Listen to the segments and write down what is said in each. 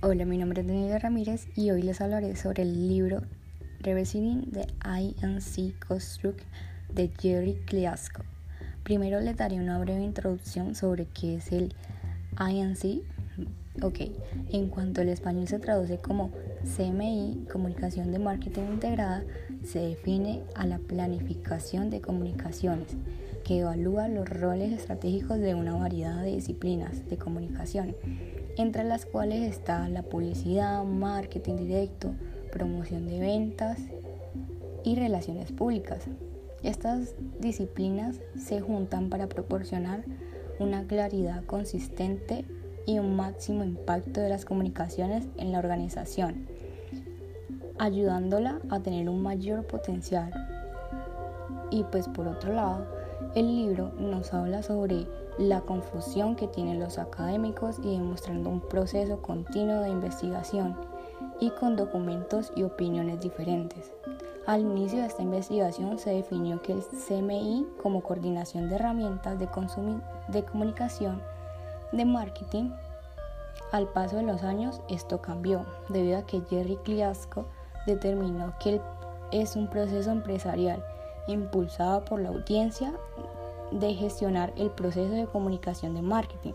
Hola, mi nombre es Daniela Ramírez y hoy les hablaré sobre el libro Revisiting the INC Construct de Jerry Kliasko. Primero les daré una breve introducción sobre qué es el INC. Ok, en cuanto el español se traduce como CMI, Comunicación de Marketing Integrada, se define a la planificación de comunicaciones que evalúa los roles estratégicos de una variedad de disciplinas de comunicación entre las cuales está la publicidad, marketing directo, promoción de ventas y relaciones públicas. Estas disciplinas se juntan para proporcionar una claridad consistente y un máximo impacto de las comunicaciones en la organización, ayudándola a tener un mayor potencial. Y pues por otro lado, el libro nos habla sobre la confusión que tienen los académicos y demostrando un proceso continuo de investigación y con documentos y opiniones diferentes. Al inicio de esta investigación se definió que el CMI como coordinación de herramientas de, de comunicación de marketing, al paso de los años esto cambió debido a que Jerry Kliasko determinó que es un proceso empresarial impulsado por la audiencia de gestionar el proceso de comunicación de marketing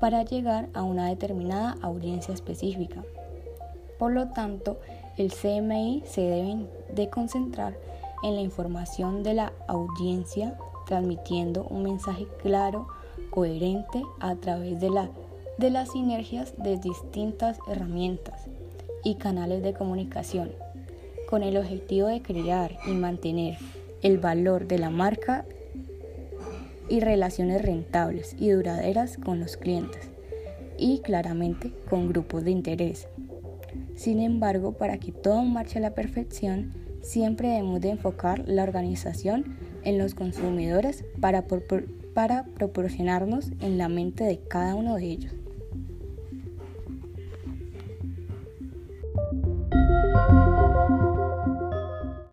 para llegar a una determinada audiencia específica. Por lo tanto, el CMI se debe de concentrar en la información de la audiencia, transmitiendo un mensaje claro, coherente a través de, la, de las sinergias de distintas herramientas y canales de comunicación, con el objetivo de crear y mantener el valor de la marca y relaciones rentables y duraderas con los clientes y claramente con grupos de interés. Sin embargo, para que todo marche a la perfección, siempre debemos de enfocar la organización en los consumidores para, para proporcionarnos en la mente de cada uno de ellos.